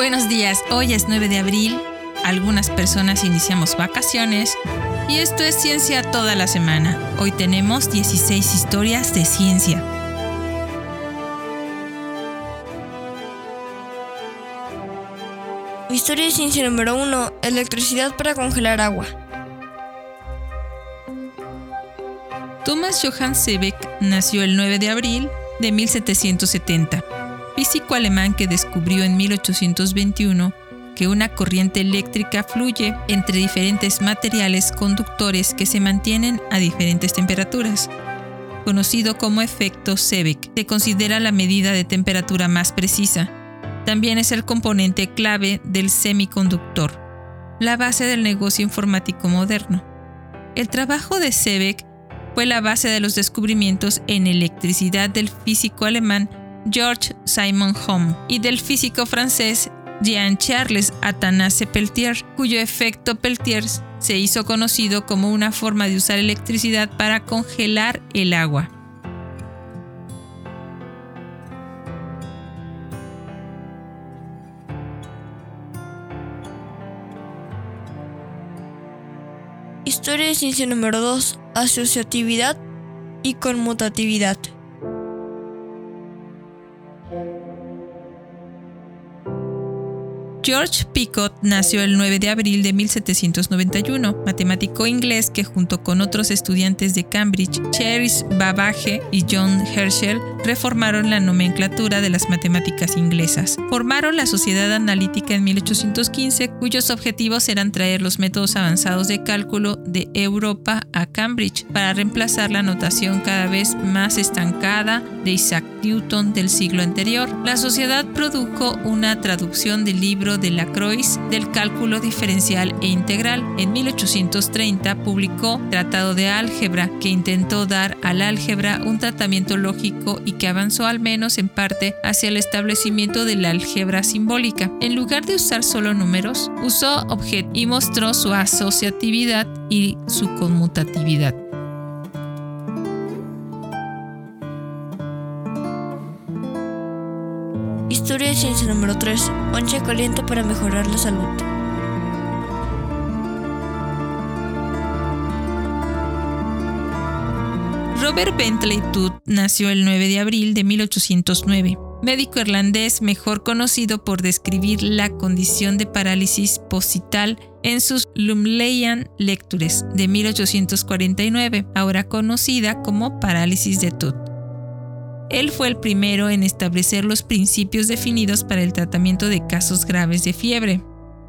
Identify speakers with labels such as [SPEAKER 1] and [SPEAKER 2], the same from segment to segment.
[SPEAKER 1] Buenos días, hoy es 9 de abril, algunas personas iniciamos vacaciones y esto es ciencia toda la semana. Hoy tenemos 16 historias de ciencia.
[SPEAKER 2] Historia de ciencia número 1. Electricidad para congelar agua.
[SPEAKER 1] Thomas Johann Seebeck nació el 9 de abril de 1770, físico alemán que descubrió en 1821 que una corriente eléctrica fluye entre diferentes materiales conductores que se mantienen a diferentes temperaturas. Conocido como efecto Seebeck, se considera la medida de temperatura más precisa. También es el componente clave del semiconductor, la base del negocio informático moderno. El trabajo de Seebeck fue la base de los descubrimientos en electricidad del físico alemán George Simon Ohm y del físico francés Jean-Charles Athanase Peltier, cuyo efecto Peltier se hizo conocido como una forma de usar electricidad para congelar el agua.
[SPEAKER 2] Historia de ciencia número 2. Asociatividad y conmutatividad.
[SPEAKER 1] George Picot nació el 9 de abril de 1791, matemático inglés que junto con otros estudiantes de Cambridge, Charles Babbage y John Herschel, reformaron la nomenclatura de las matemáticas inglesas. Formaron la Sociedad Analítica en 1815, cuyos objetivos eran traer los métodos avanzados de cálculo de Europa a Cambridge para reemplazar la notación cada vez más estancada de Isaac Newton del siglo anterior. La sociedad produjo una traducción del libro de Lacroix del cálculo diferencial e integral. En 1830 publicó Tratado de Álgebra, que intentó dar al álgebra un tratamiento lógico y que avanzó al menos en parte hacia el establecimiento de la álgebra simbólica. En lugar de usar solo números, usó objetos y mostró su asociatividad y su conmutatividad.
[SPEAKER 2] Ciencia número 3. Ponche caliente para mejorar la salud.
[SPEAKER 1] Robert Bentley Todd nació el 9 de abril de 1809, médico irlandés mejor conocido por describir la condición de parálisis posital en sus Lumleian Lectures de 1849, ahora conocida como parálisis de Todd. Él fue el primero en establecer los principios definidos para el tratamiento de casos graves de fiebre.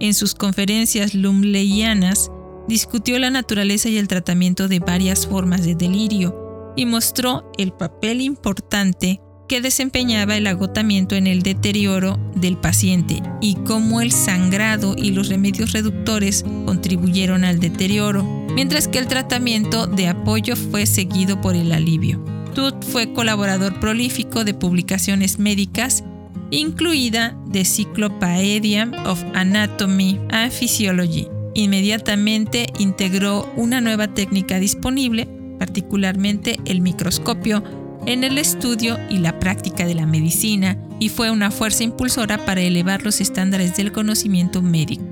[SPEAKER 1] En sus conferencias lumleianas, discutió la naturaleza y el tratamiento de varias formas de delirio y mostró el papel importante que desempeñaba el agotamiento en el deterioro del paciente y cómo el sangrado y los remedios reductores contribuyeron al deterioro, mientras que el tratamiento de apoyo fue seguido por el alivio. Tut fue colaborador prolífico de publicaciones médicas, incluida The Cyclopedia of Anatomy and Physiology. Inmediatamente integró una nueva técnica disponible, particularmente el microscopio, en el estudio y la práctica de la medicina y fue una fuerza impulsora para elevar los estándares del conocimiento médico.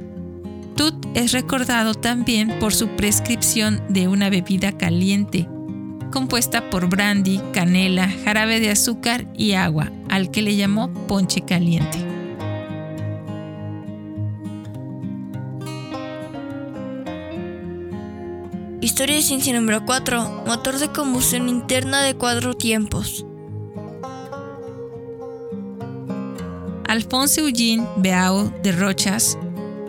[SPEAKER 1] Tut es recordado también por su prescripción de una bebida caliente compuesta por brandy, canela, jarabe de azúcar y agua, al que le llamó ponche caliente.
[SPEAKER 2] Historia de ciencia número 4. Motor de combustión interna de cuatro tiempos.
[SPEAKER 1] Alphonse Eugene Beau de Rochas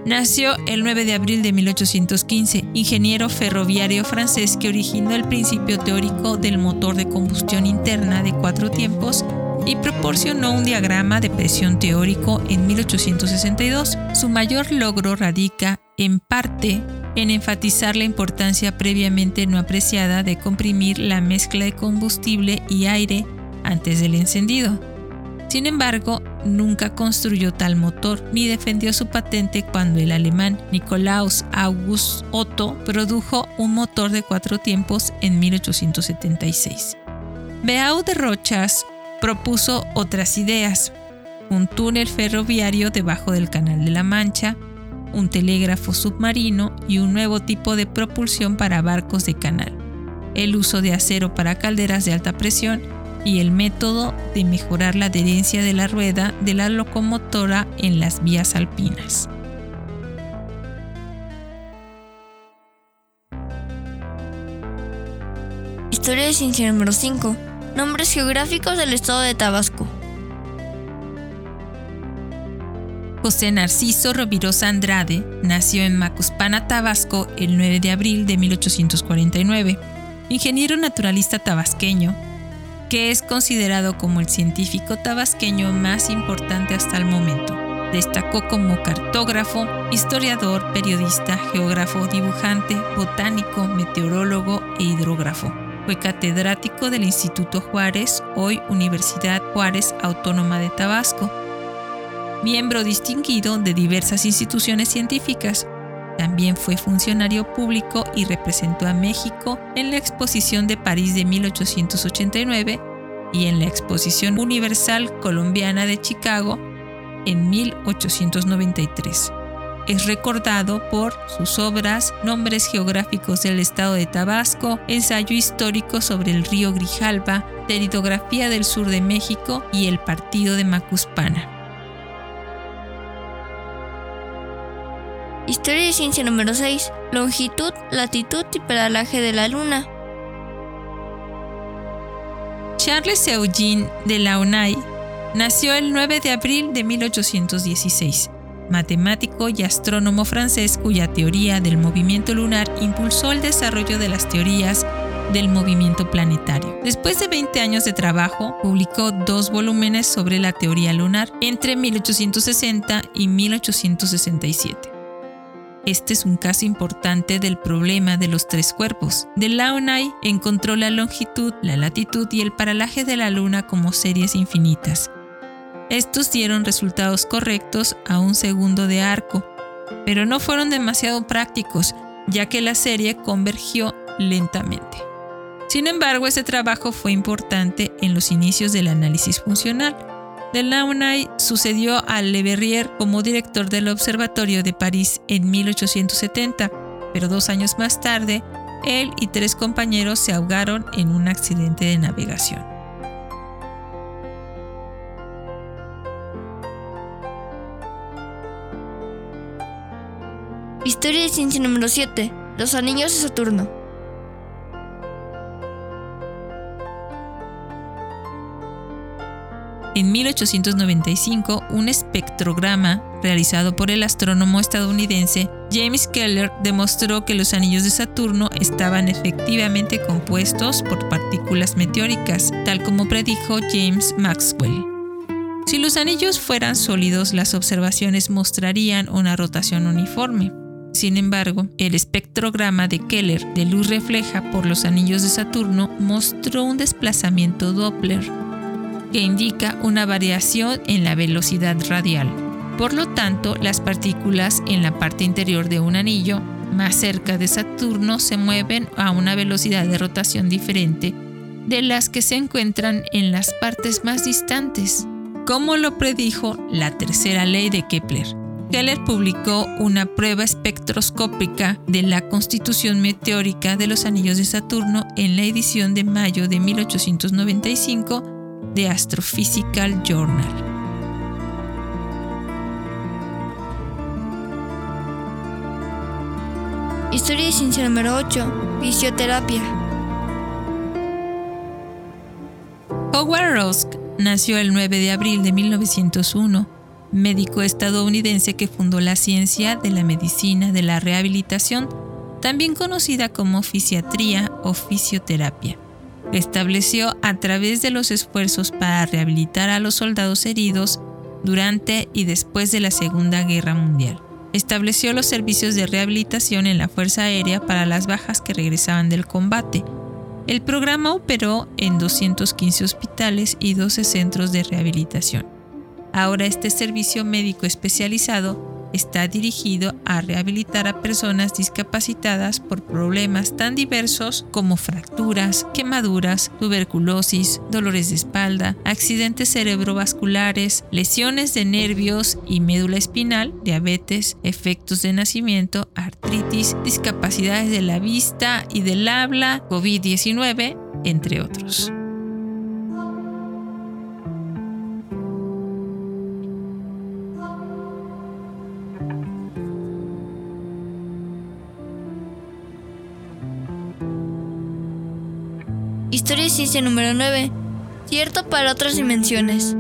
[SPEAKER 1] Nació el 9 de abril de 1815, ingeniero ferroviario francés que originó el principio teórico del motor de combustión interna de cuatro tiempos y proporcionó un diagrama de presión teórico en 1862. Su mayor logro radica, en parte, en enfatizar la importancia previamente no apreciada de comprimir la mezcla de combustible y aire antes del encendido. Sin embargo, nunca construyó tal motor ni defendió su patente cuando el alemán Nikolaus August Otto produjo un motor de cuatro tiempos en 1876. Beau de Rochas propuso otras ideas. un túnel ferroviario debajo del Canal de la Mancha, un telégrafo submarino y un nuevo tipo de propulsión para barcos de canal, el uso de acero para calderas de alta presión y el método de mejorar la adherencia de la rueda de la locomotora en las vías alpinas.
[SPEAKER 2] Historia de ciencia número 5. Nombres geográficos del estado de Tabasco.
[SPEAKER 1] José Narciso Rovirosa Andrade nació en Macuspana, Tabasco, el 9 de abril de 1849. Ingeniero naturalista tabasqueño, que es considerado como el científico tabasqueño más importante hasta el momento. Destacó como cartógrafo, historiador, periodista, geógrafo, dibujante, botánico, meteorólogo e hidrógrafo. Fue catedrático del Instituto Juárez, hoy Universidad Juárez Autónoma de Tabasco, miembro distinguido de diversas instituciones científicas. También fue funcionario público y representó a México en la Exposición de París de 1889 y en la Exposición Universal Colombiana de Chicago en 1893. Es recordado por sus obras Nombres geográficos del estado de Tabasco, Ensayo histórico sobre el río Grijalba, Teridografía del sur de México y el Partido de Macuspana.
[SPEAKER 2] Historia de ciencia número 6. Longitud, latitud y paralaje de la Luna.
[SPEAKER 1] Charles Eugene de Launay nació el 9 de abril de 1816, matemático y astrónomo francés cuya teoría del movimiento lunar impulsó el desarrollo de las teorías del movimiento planetario. Después de 20 años de trabajo, publicó dos volúmenes sobre la teoría lunar entre 1860 y 1867. Este es un caso importante del problema de los tres cuerpos. De Launay encontró la longitud, la latitud y el paralaje de la Luna como series infinitas. Estos dieron resultados correctos a un segundo de arco, pero no fueron demasiado prácticos, ya que la serie convergió lentamente. Sin embargo, este trabajo fue importante en los inicios del análisis funcional Delaunay sucedió a Le Verrier como director del Observatorio de París en 1870, pero dos años más tarde, él y tres compañeros se ahogaron en un accidente de navegación.
[SPEAKER 2] Historia de ciencia número 7. Los anillos de Saturno.
[SPEAKER 1] En 1895, un espectrograma realizado por el astrónomo estadounidense James Keller demostró que los anillos de Saturno estaban efectivamente compuestos por partículas meteóricas, tal como predijo James Maxwell. Si los anillos fueran sólidos, las observaciones mostrarían una rotación uniforme. Sin embargo, el espectrograma de Keller de luz refleja por los anillos de Saturno mostró un desplazamiento Doppler que indica una variación en la velocidad radial. Por lo tanto, las partículas en la parte interior de un anillo más cerca de Saturno se mueven a una velocidad de rotación diferente de las que se encuentran en las partes más distantes, como lo predijo la tercera ley de Kepler. Keller publicó una prueba espectroscópica de la constitución meteórica de los anillos de Saturno en la edición de mayo de 1895 The Astrophysical Journal.
[SPEAKER 2] Historia de ciencia número 8. Fisioterapia.
[SPEAKER 1] Howard Rosk nació el 9 de abril de 1901, médico estadounidense que fundó la ciencia de la medicina de la rehabilitación, también conocida como fisiatría o fisioterapia estableció a través de los esfuerzos para rehabilitar a los soldados heridos durante y después de la Segunda Guerra Mundial. Estableció los servicios de rehabilitación en la Fuerza Aérea para las bajas que regresaban del combate. El programa operó en 215 hospitales y 12 centros de rehabilitación. Ahora este servicio médico especializado está dirigido a rehabilitar a personas discapacitadas por problemas tan diversos como fracturas, quemaduras, tuberculosis, dolores de espalda, accidentes cerebrovasculares, lesiones de nervios y médula espinal, diabetes, efectos de nacimiento, artritis, discapacidades de la vista y del habla, COVID-19, entre otros.
[SPEAKER 2] Número 9. Cierto para otras dimensiones.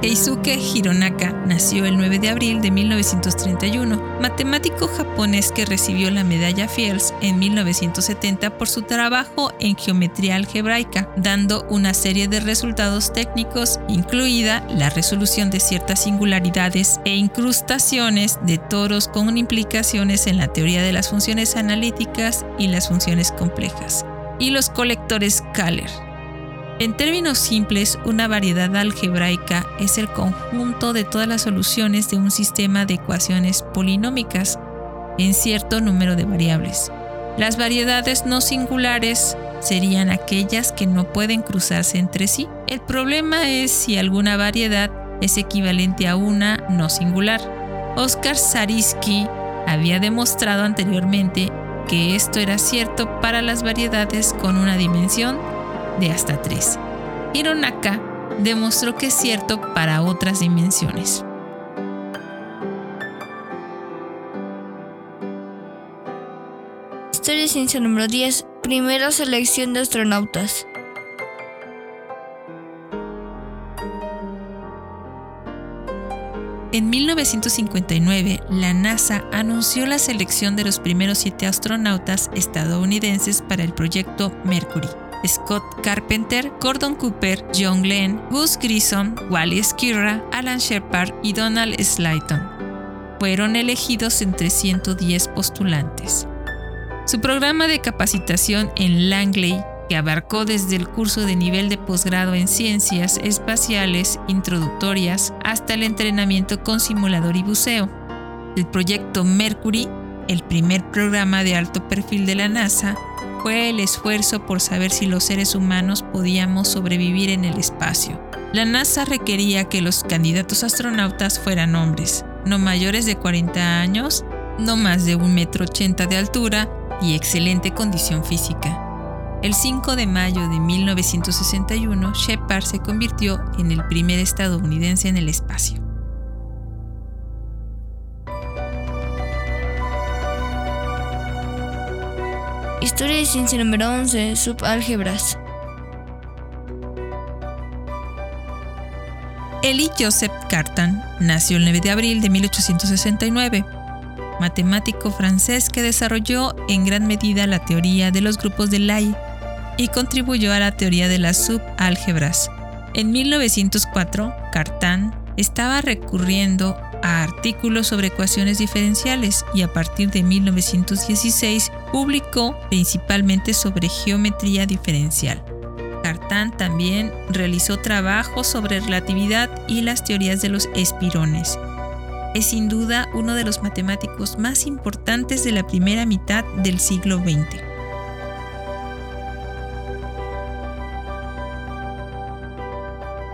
[SPEAKER 1] Keisuke Hironaka nació el 9 de abril de 1931, matemático japonés que recibió la medalla Fields en 1970 por su trabajo en geometría algebraica, dando una serie de resultados técnicos, incluida la resolución de ciertas singularidades e incrustaciones de toros con implicaciones en la teoría de las funciones analíticas y las funciones complejas, y los colectores Kähler. En términos simples, una variedad algebraica es el conjunto de todas las soluciones de un sistema de ecuaciones polinómicas en cierto número de variables. Las variedades no singulares serían aquellas que no pueden cruzarse entre sí. El problema es si alguna variedad es equivalente a una no singular. Oscar Zariski había demostrado anteriormente que esto era cierto para las variedades con una dimensión de hasta 3. Hironaka demostró que es cierto para otras dimensiones.
[SPEAKER 2] Historia y ciencia número 10. Primera selección de astronautas.
[SPEAKER 1] En 1959, la NASA anunció la selección de los primeros siete astronautas estadounidenses para el proyecto Mercury. Scott Carpenter, Gordon Cooper, John Glenn, Gus Grissom, Wally Skirra, Alan Shepard y Donald Slayton. Fueron elegidos entre 110 postulantes. Su programa de capacitación en Langley, que abarcó desde el curso de nivel de posgrado en ciencias espaciales introductorias hasta el entrenamiento con simulador y buceo. El proyecto Mercury, el primer programa de alto perfil de la NASA, fue el esfuerzo por saber si los seres humanos podíamos sobrevivir en el espacio. La NASA requería que los candidatos astronautas fueran hombres, no mayores de 40 años, no más de 1,80 metro de altura y excelente condición física. El 5 de mayo de 1961, Shepard se convirtió en el primer estadounidense en el espacio.
[SPEAKER 2] Historia y ciencia número 11. Subálgebras.
[SPEAKER 1] Elie Joseph Cartan nació el 9 de abril de 1869, matemático francés que desarrolló en gran medida la teoría de los grupos de Lie y contribuyó a la teoría de las subálgebras. En 1904, Cartan estaba recurriendo a artículos sobre ecuaciones diferenciales y a partir de 1916 publicó principalmente sobre geometría diferencial. Cartan también realizó trabajos sobre relatividad y las teorías de los espirones. Es sin duda uno de los matemáticos más importantes de la primera mitad del siglo XX.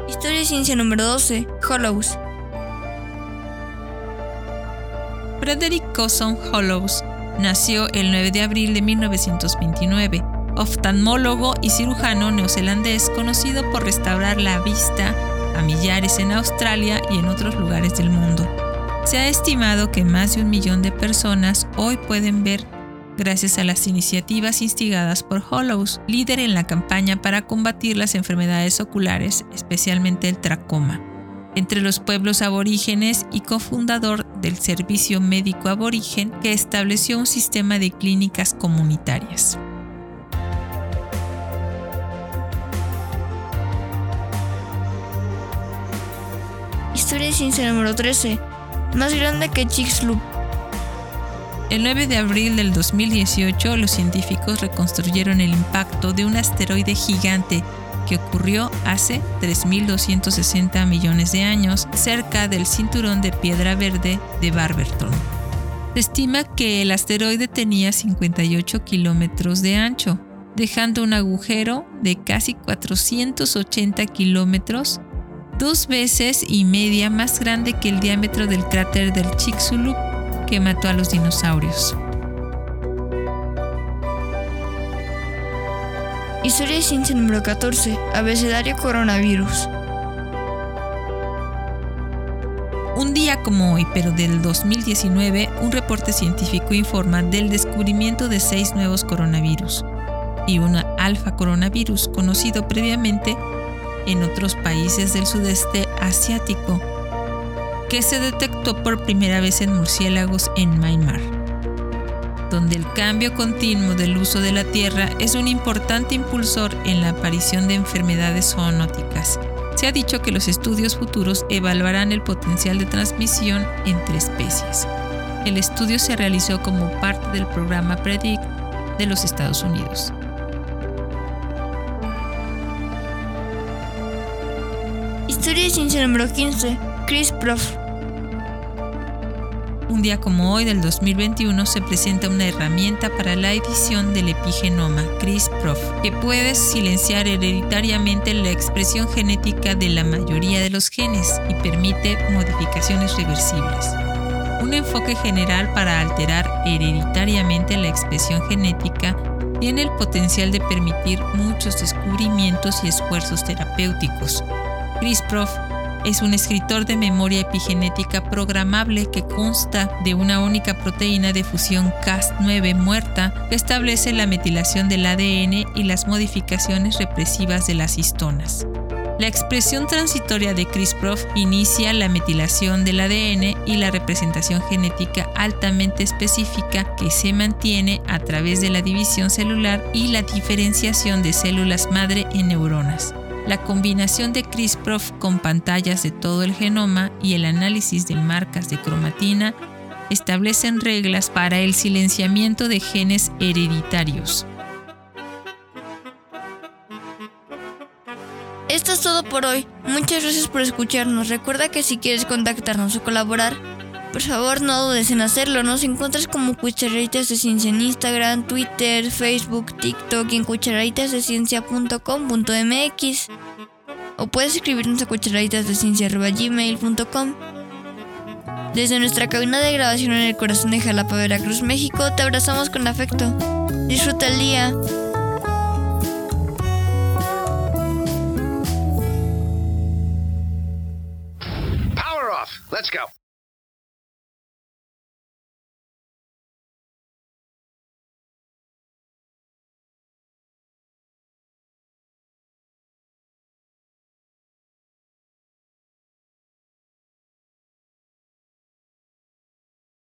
[SPEAKER 2] Historia y ciencia número 12. Hollows.
[SPEAKER 1] Frederick Cosson Hollows nació el 9 de abril de 1929, oftalmólogo y cirujano neozelandés conocido por restaurar la vista a millares en Australia y en otros lugares del mundo. Se ha estimado que más de un millón de personas hoy pueden ver gracias a las iniciativas instigadas por Hollows, líder en la campaña para combatir las enfermedades oculares, especialmente el tracoma entre los pueblos aborígenes y cofundador del Servicio Médico Aborigen que estableció un sistema de clínicas comunitarias.
[SPEAKER 2] Historia de ciencia número 13. Más grande que Chicxulub.
[SPEAKER 1] El 9 de abril del 2018, los científicos reconstruyeron el impacto de un asteroide gigante que ocurrió hace 3.260 millones de años cerca del cinturón de piedra verde de Barberton. Se estima que el asteroide tenía 58 kilómetros de ancho, dejando un agujero de casi 480 kilómetros, dos veces y media más grande que el diámetro del cráter del Chicxulub que mató a los dinosaurios.
[SPEAKER 2] Historia de ciencia número 14. Abecedario coronavirus.
[SPEAKER 1] Un día como hoy, pero del 2019, un reporte científico informa del descubrimiento de seis nuevos coronavirus y una alfa coronavirus conocido previamente en otros países del sudeste asiático, que se detectó por primera vez en murciélagos en Myanmar, donde el cambio continuo del uso de la tierra es un importante impulsor en la aparición de enfermedades zoonóticas. Se ha dicho que los estudios futuros evaluarán el potencial de transmisión entre especies. El estudio se realizó como parte del programa PREDICT de los Estados Unidos.
[SPEAKER 2] Historia de ciencia número 15. Chris Prof.
[SPEAKER 1] Un día como hoy del 2021 se presenta una herramienta para la edición del epigenoma, CRISPR, que puede silenciar hereditariamente la expresión genética de la mayoría de los genes y permite modificaciones reversibles. Un enfoque general para alterar hereditariamente la expresión genética tiene el potencial de permitir muchos descubrimientos y esfuerzos terapéuticos, Chris Prof es un escritor de memoria epigenética programable que consta de una única proteína de fusión Cas9 muerta que establece la metilación del ADN y las modificaciones represivas de las histonas. La expresión transitoria de CRISPR inicia la metilación del ADN y la representación genética altamente específica que se mantiene a través de la división celular y la diferenciación de células madre en neuronas. La combinación de CRISPR con pantallas de todo el genoma y el análisis de marcas de cromatina establecen reglas para el silenciamiento de genes hereditarios.
[SPEAKER 2] Esto es todo por hoy. Muchas gracias por escucharnos. Recuerda que si quieres contactarnos o colaborar, por favor no dudes en hacerlo. Nos encuentras como Cucharaditas de Ciencia en Instagram, Twitter, Facebook, TikTok y en cucharaditasdeciencia.com.mx. O puedes escribirnos a cucharaditasdeciencia.gmail.com. Desde nuestra cabina de grabación en el corazón de Jalapa, Veracruz, México, te abrazamos con afecto. Disfruta el día.
[SPEAKER 3] Power off. Let's go.